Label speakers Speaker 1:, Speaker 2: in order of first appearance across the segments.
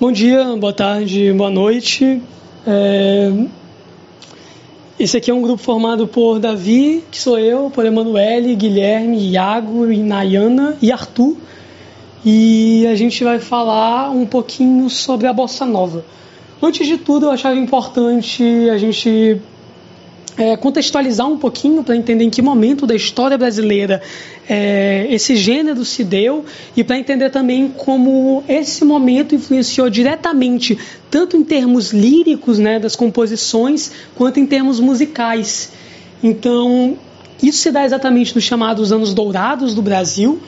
Speaker 1: Bom dia, boa tarde, boa noite. É... Esse aqui é um grupo formado por Davi, que sou eu, por Emanuele, Guilherme, Iago, Nayana e Arthur. E a gente vai falar um pouquinho sobre a bossa nova. Antes de tudo, eu achava importante a gente é, contextualizar um pouquinho para entender em que momento da história brasileira é, esse gênero se deu e para entender também como esse momento influenciou diretamente, tanto em termos líricos né, das composições, quanto em termos musicais. Então, isso se dá exatamente nos chamados Anos Dourados do Brasil,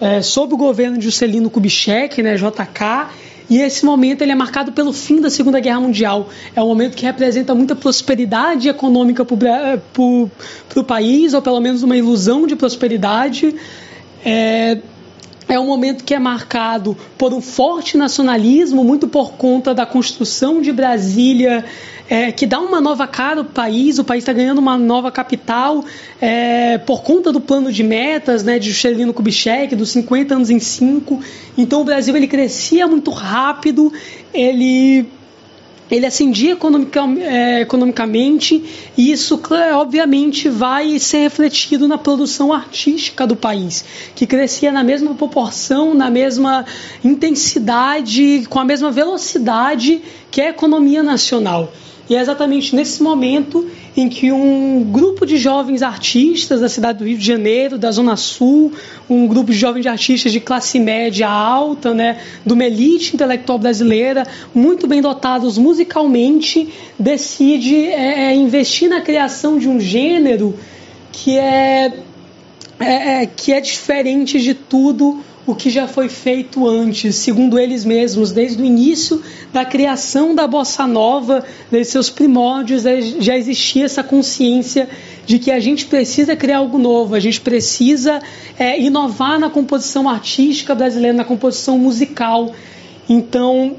Speaker 1: é, sob o governo de Juscelino Kubitschek, né, JK, e esse momento ele é marcado pelo fim da Segunda Guerra Mundial. É um momento que representa muita prosperidade econômica para o país, ou pelo menos uma ilusão de prosperidade. É, é um momento que é marcado por um forte nacionalismo, muito por conta da construção de Brasília, é, que dá uma nova cara ao país, o país está ganhando uma nova capital, é, por conta do plano de metas né, de Juscelino Kubitschek, dos 50 anos em 5. Então o Brasil ele crescia muito rápido, ele ele ascendia é, economicamente e isso, obviamente, vai ser refletido na produção artística do país, que crescia na mesma proporção, na mesma intensidade, com a mesma velocidade que a economia nacional. E é exatamente nesse momento em que um grupo de jovens artistas da cidade do Rio de Janeiro, da Zona Sul, um grupo de jovens artistas de classe média alta, né, de uma elite intelectual brasileira, muito bem dotados musicalmente, decide é, é investir na criação de um gênero que é, é, é que é diferente de tudo o que já foi feito antes, segundo eles mesmos, desde o início da criação da bossa nova, desde seus primórdios, já existia essa consciência de que a gente precisa criar algo novo, a gente precisa é, inovar na composição artística brasileira, na composição musical. Então,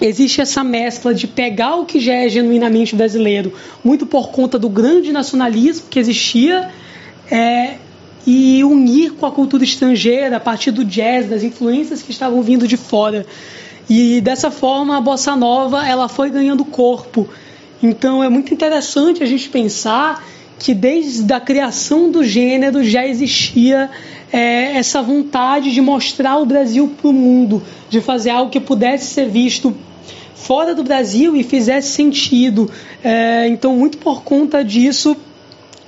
Speaker 1: existe essa mescla de pegar o que já é genuinamente brasileiro, muito por conta do grande nacionalismo que existia, é, e unir com a cultura estrangeira a partir do jazz, das influências que estavam vindo de fora. E dessa forma a bossa nova ela foi ganhando corpo. Então é muito interessante a gente pensar que desde a criação do gênero já existia é, essa vontade de mostrar o Brasil para o mundo, de fazer algo que pudesse ser visto fora do Brasil e fizesse sentido. É, então, muito por conta disso,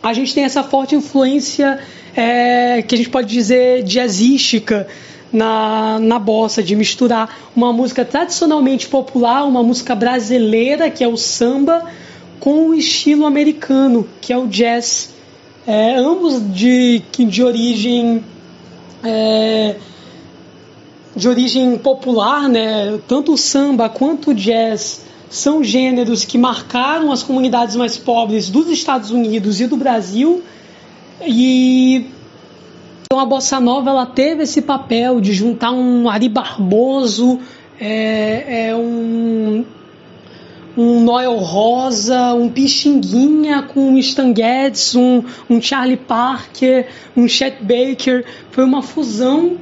Speaker 1: a gente tem essa forte influência é, que a gente pode dizer jazzística na, na bossa, de misturar uma música tradicionalmente popular, uma música brasileira, que é o samba, com o estilo americano, que é o jazz. É, ambos de, de origem. É, de origem popular, né? tanto o samba quanto o jazz são gêneros que marcaram as comunidades mais pobres dos Estados Unidos e do Brasil e então a bossa nova ela teve esse papel de juntar um Ari Barboso, é, é um, um Noel Rosa, um Pixinguinha com um Stan Getz, um, um Charlie Parker, um Chet Baker. Foi uma fusão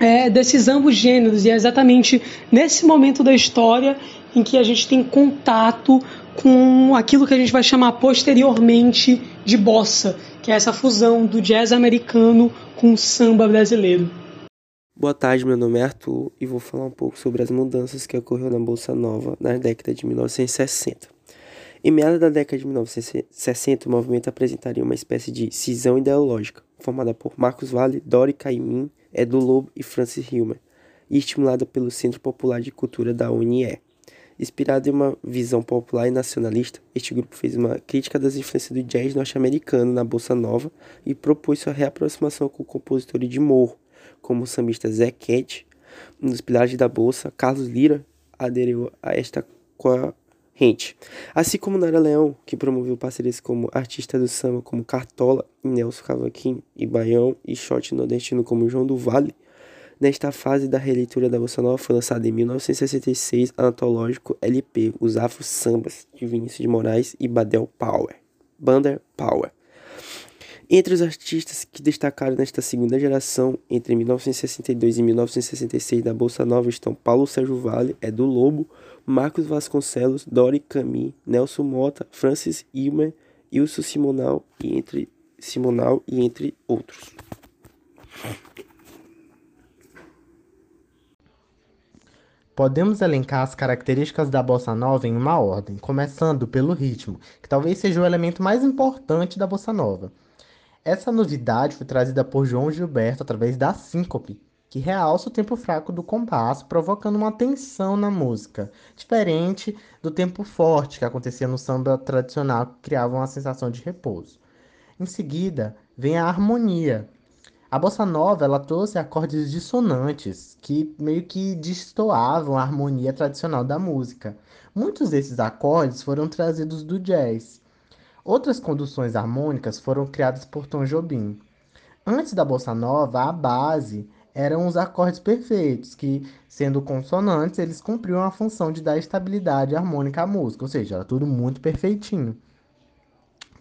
Speaker 1: é, desses ambos gêneros e é exatamente nesse momento da história em que a gente tem contato com aquilo que a gente vai chamar posteriormente de bossa, que é essa fusão do jazz americano com o samba brasileiro.
Speaker 2: Boa tarde, meu nome é Arthur e vou falar um pouco sobre as mudanças que ocorreram na Bolsa Nova na década de 1960. Em meados da década de 1960, o movimento apresentaria uma espécie de cisão ideológica, formada por Marcos Valle, Dori Caymmi, Edu Lobo e Francis Hilmer, e estimulada pelo Centro Popular de Cultura da UNE. Inspirado em uma visão popular e nacionalista, este grupo fez uma crítica das influências do jazz norte-americano na bossa nova e propôs sua reaproximação com compositores de morro, como o sambista Zé Cat. Um dos pilares da bolsa, Carlos Lira, aderiu a esta corrente. Assim como Nara Leão, que promoveu parcerias como artistas do samba como Cartola, Nelson Cavaquinho e Baião, e shot nordestino como João do Vale, Nesta fase da releitura da Bossa Nova foi lançado em 1966 a antológico LP Os Afro Sambas, de Vinícius de Moraes e Badel Power. Bander Power.
Speaker 3: Entre os artistas que destacaram nesta segunda geração, entre 1962 e 1966 da Bolsa Nova estão Paulo Sérgio Vale, Edu Lobo, Marcos Vasconcelos, Dori Camin, Nelson Mota, Francis Ilmer, Wilson Simonal e entre Simonal e entre outros.
Speaker 4: Podemos elencar as características da bossa nova em uma ordem, começando pelo ritmo, que talvez seja o elemento mais importante da bossa nova. Essa novidade foi trazida por João Gilberto através da síncope, que realça o tempo fraco do compasso, provocando uma tensão na música, diferente do tempo forte que acontecia no samba tradicional, que criava uma sensação de repouso. Em seguida, vem a harmonia, a bossa nova ela trouxe acordes dissonantes que meio que destoavam a harmonia tradicional da música. Muitos desses acordes foram trazidos do jazz. Outras conduções harmônicas foram criadas por Tom Jobim. Antes da bossa nova, a base eram os acordes perfeitos, que, sendo consonantes, eles cumpriam a função de dar estabilidade harmônica à música, ou seja, era tudo muito perfeitinho.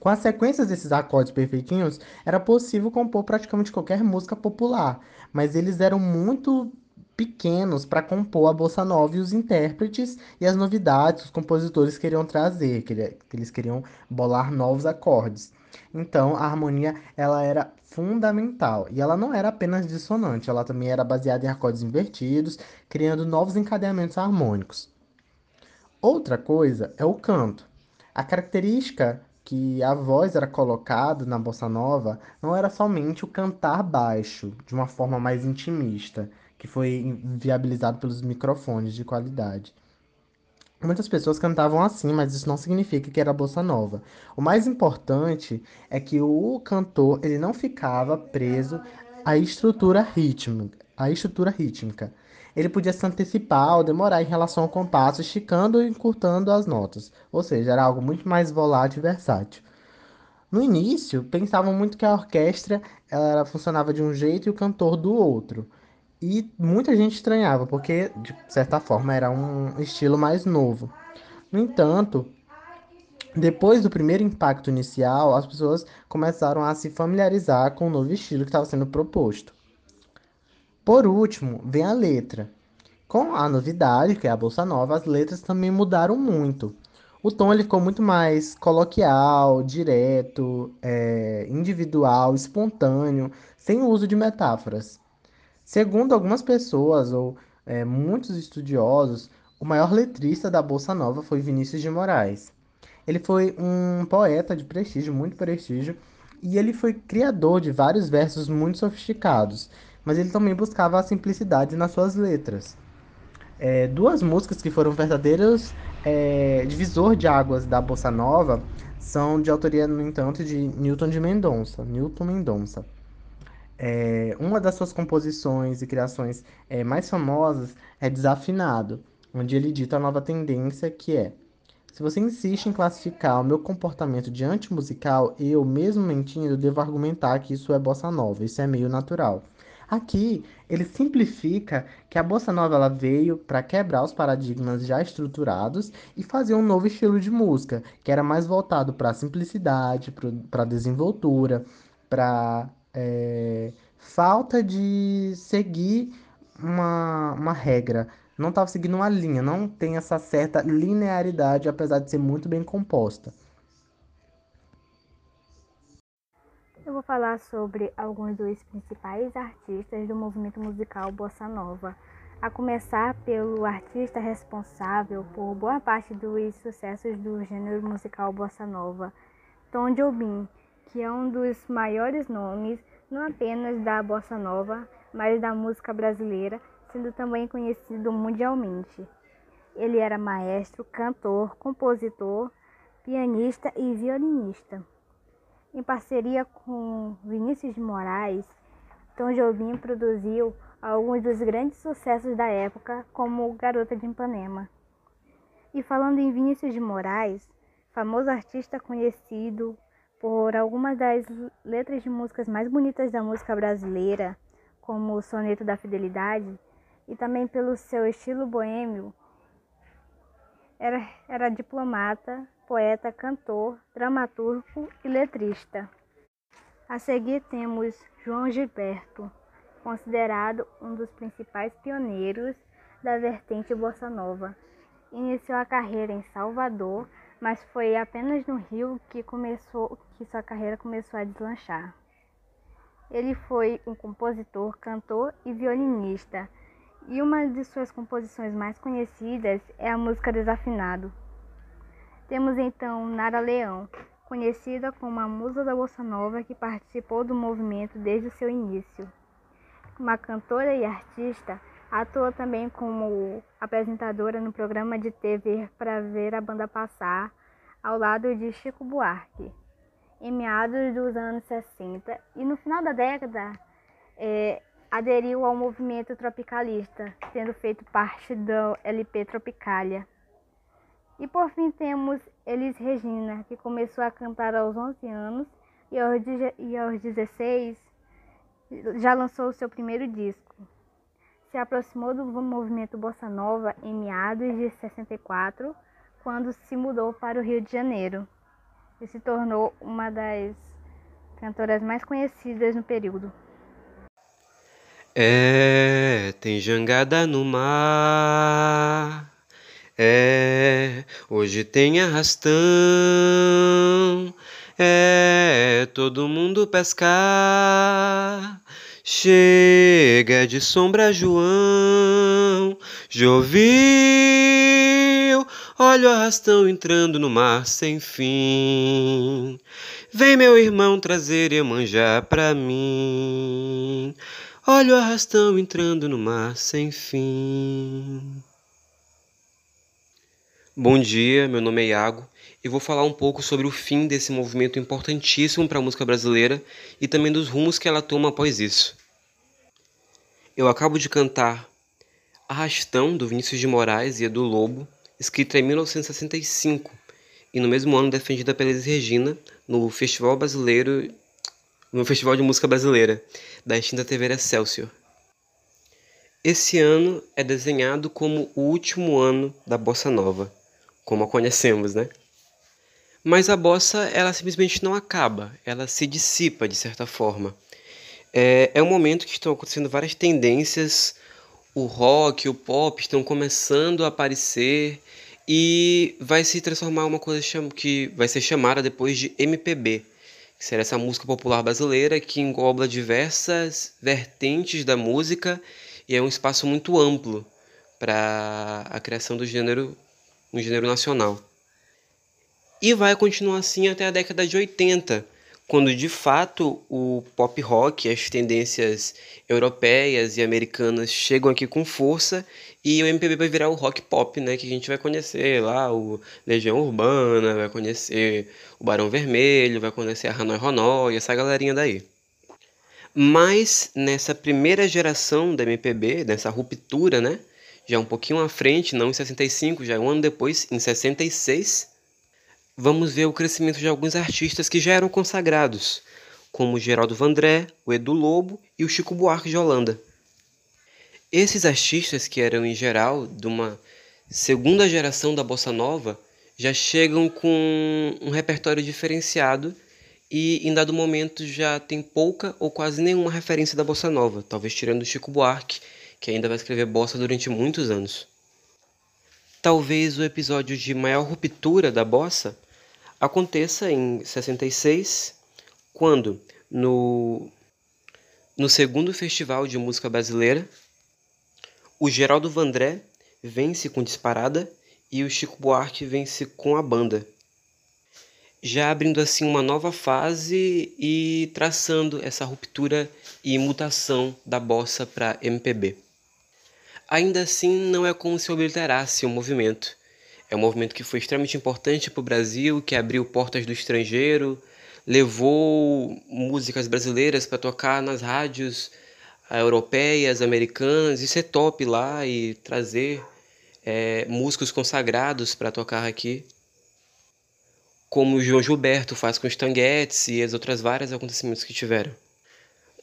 Speaker 4: Com as sequências desses acordes perfeitinhos, era possível compor praticamente qualquer música popular, mas eles eram muito pequenos para compor a bossa nova e os intérpretes e as novidades os compositores queriam trazer, que eles queriam bolar novos acordes. Então, a harmonia ela era fundamental e ela não era apenas dissonante, ela também era baseada em acordes invertidos, criando novos encadeamentos harmônicos. Outra coisa é o canto. A característica que a voz era colocada na bossa nova não era somente o cantar baixo, de uma forma mais intimista, que foi viabilizado pelos microfones de qualidade. Muitas pessoas cantavam assim, mas isso não significa que era bossa nova. O mais importante é que o cantor ele não ficava preso à estrutura rítmica, à estrutura rítmica ele podia se antecipar ou demorar em relação ao compasso, esticando e encurtando as notas, ou seja, era algo muito mais volátil e versátil. No início, pensavam muito que a orquestra ela funcionava de um jeito e o cantor do outro. E muita gente estranhava, porque, de certa forma, era um estilo mais novo. No entanto, depois do primeiro impacto inicial, as pessoas começaram a se familiarizar com o novo estilo que estava sendo proposto. Por último, vem a letra. Com a novidade, que é a bolsa nova, as letras também mudaram muito. O tom ele ficou muito mais coloquial, direto, é, individual, espontâneo, sem o uso de metáforas. Segundo algumas pessoas ou é, muitos estudiosos, o maior letrista da Bolsa Nova foi Vinícius de Moraes. Ele foi um poeta de prestígio, muito prestígio, e ele foi criador de vários versos muito sofisticados mas ele também buscava a simplicidade nas suas letras. É, duas músicas que foram verdadeiros é, divisor de águas da bossa nova são de autoria, no entanto, de Newton de Mendonça. Newton Mendonça. É, uma das suas composições e criações é, mais famosas é Desafinado, onde ele dita a nova tendência que é se você insiste em classificar o meu comportamento de antimusical, eu, mesmo mentindo, devo argumentar que isso é bossa nova, isso é meio natural. Aqui, ele simplifica que a bossa nova ela veio para quebrar os paradigmas já estruturados e fazer um novo estilo de música, que era mais voltado para a simplicidade, para a desenvoltura, para é, falta de seguir uma, uma regra. Não estava seguindo uma linha, não tem essa certa linearidade, apesar de ser muito bem composta.
Speaker 5: Eu vou falar sobre alguns dos principais artistas do movimento musical Bossa Nova, a começar pelo artista responsável por boa parte dos sucessos do gênero musical Bossa Nova, Tom Jobim, que é um dos maiores nomes não apenas da Bossa Nova, mas da música brasileira, sendo também conhecido mundialmente. Ele era maestro, cantor, compositor, pianista e violinista. Em parceria com Vinícius de Moraes, Tom Jobim produziu alguns dos grandes sucessos da época, como Garota de Ipanema. E falando em Vinícius de Moraes, famoso artista conhecido por algumas das letras de músicas mais bonitas da música brasileira, como o Soneto da Fidelidade, e também pelo seu estilo boêmio, era, era diplomata, poeta, cantor, dramaturgo e letrista. A seguir temos João Gilberto, considerado um dos principais pioneiros da vertente bossa nova. Iniciou a carreira em Salvador, mas foi apenas no Rio que começou que sua carreira começou a deslanchar. Ele foi um compositor, cantor e violinista, e uma de suas composições mais conhecidas é a música Desafinado. Temos então Nara Leão, conhecida como a musa da bossa nova que participou do movimento desde o seu início. Uma cantora e artista, atua também como apresentadora no programa de TV para ver a banda passar, ao lado de Chico Buarque, em meados dos anos 60 e no final da década é, aderiu ao movimento tropicalista, tendo feito parte do LP Tropicália. E por fim temos Elis Regina, que começou a cantar aos 11 anos e aos, e aos 16 já lançou o seu primeiro disco. Se aproximou do movimento Bossa Nova em meados de 64, quando se mudou para o Rio de Janeiro e se tornou uma das cantoras mais conhecidas no período.
Speaker 3: É, tem jangada no mar é, hoje tem arrastão. É, todo mundo pescar. Chega de sombra, João. Jovil, olha o arrastão entrando no mar sem fim. Vem, meu irmão, trazer Iemanjá pra mim. Olha o arrastão entrando no mar sem fim. Bom dia, meu nome é Iago e vou falar um pouco sobre o fim desse movimento importantíssimo para a música brasileira e também dos rumos que ela toma após isso. Eu acabo de cantar Arrastão, do Vinícius de Moraes e Edu Lobo, escrita em 1965 e no mesmo ano defendida pela Elis Regina no Festival Brasileiro, no Festival de Música Brasileira da extinta TV Excelsior. Esse ano é desenhado como o último ano da bossa nova como a conhecemos, né? Mas a bossa, ela simplesmente não acaba, ela se dissipa de certa forma. É, é um momento que estão acontecendo várias tendências, o rock, o pop estão começando a aparecer e vai se transformar em uma coisa que vai ser chamada depois de MPB, que será essa música popular brasileira que engloba diversas vertentes da música e é um espaço muito amplo para a criação do gênero no gênero nacional. E vai continuar assim até a década de 80, quando de fato o pop rock, as tendências europeias e americanas chegam aqui com força e o MPB vai virar o rock pop, né, que a gente vai conhecer lá o Legião Urbana, vai conhecer o Barão Vermelho, vai conhecer a Hanoi Hanoi, essa galerinha daí. Mas nessa primeira geração da MPB, nessa ruptura, né, já um pouquinho à frente, não em 65, já um ano depois, em 66, vamos ver o crescimento de alguns artistas que já eram consagrados, como Geraldo Vandré, o Edu Lobo e o Chico Buarque de Holanda. Esses artistas, que eram em geral de uma segunda geração da bossa nova, já chegam com um repertório diferenciado e em dado momento já tem pouca ou quase nenhuma referência da bossa nova, talvez tirando o Chico Buarque que ainda vai escrever bossa durante muitos anos. Talvez o episódio de maior ruptura da bossa aconteça em 66, quando no, no segundo Festival de Música Brasileira, o Geraldo Vandré vence com Disparada e o Chico Buarque vence com a banda. Já abrindo assim uma nova fase e traçando essa ruptura e mutação da bossa para MPB. Ainda assim, não é como se obliterasse o movimento. É um movimento que foi extremamente importante para o Brasil, que abriu portas do estrangeiro, levou músicas brasileiras para tocar nas rádios ah, europeias, americanas, e ser top lá e trazer é, músicos consagrados para tocar aqui. Como o João Gilberto faz com os Tanguetes e as outras várias acontecimentos que tiveram.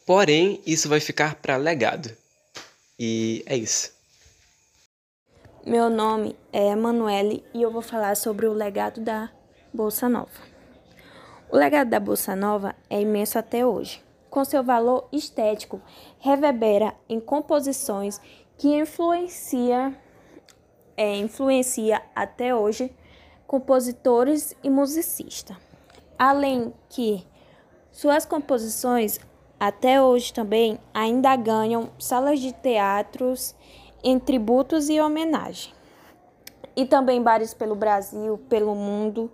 Speaker 3: Porém, isso vai ficar para legado. E é isso.
Speaker 6: Meu nome é Emanuele e eu vou falar sobre o legado da Bolsa Nova. O legado da bossa nova é imenso até hoje. Com seu valor estético, reverbera em composições que influencia, é, influencia até hoje compositores e musicistas. Além que suas composições até hoje também ainda ganham salas de teatros em tributos e homenagem. E também bares pelo Brasil, pelo mundo,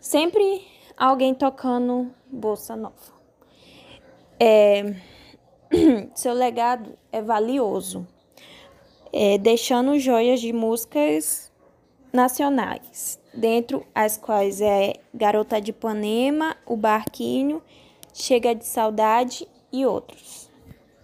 Speaker 6: sempre alguém tocando bossa nova. É, seu legado é valioso, é, deixando joias de músicas nacionais, dentro as quais é Garota de Ipanema, O Barquinho, Chega de Saudade e outros.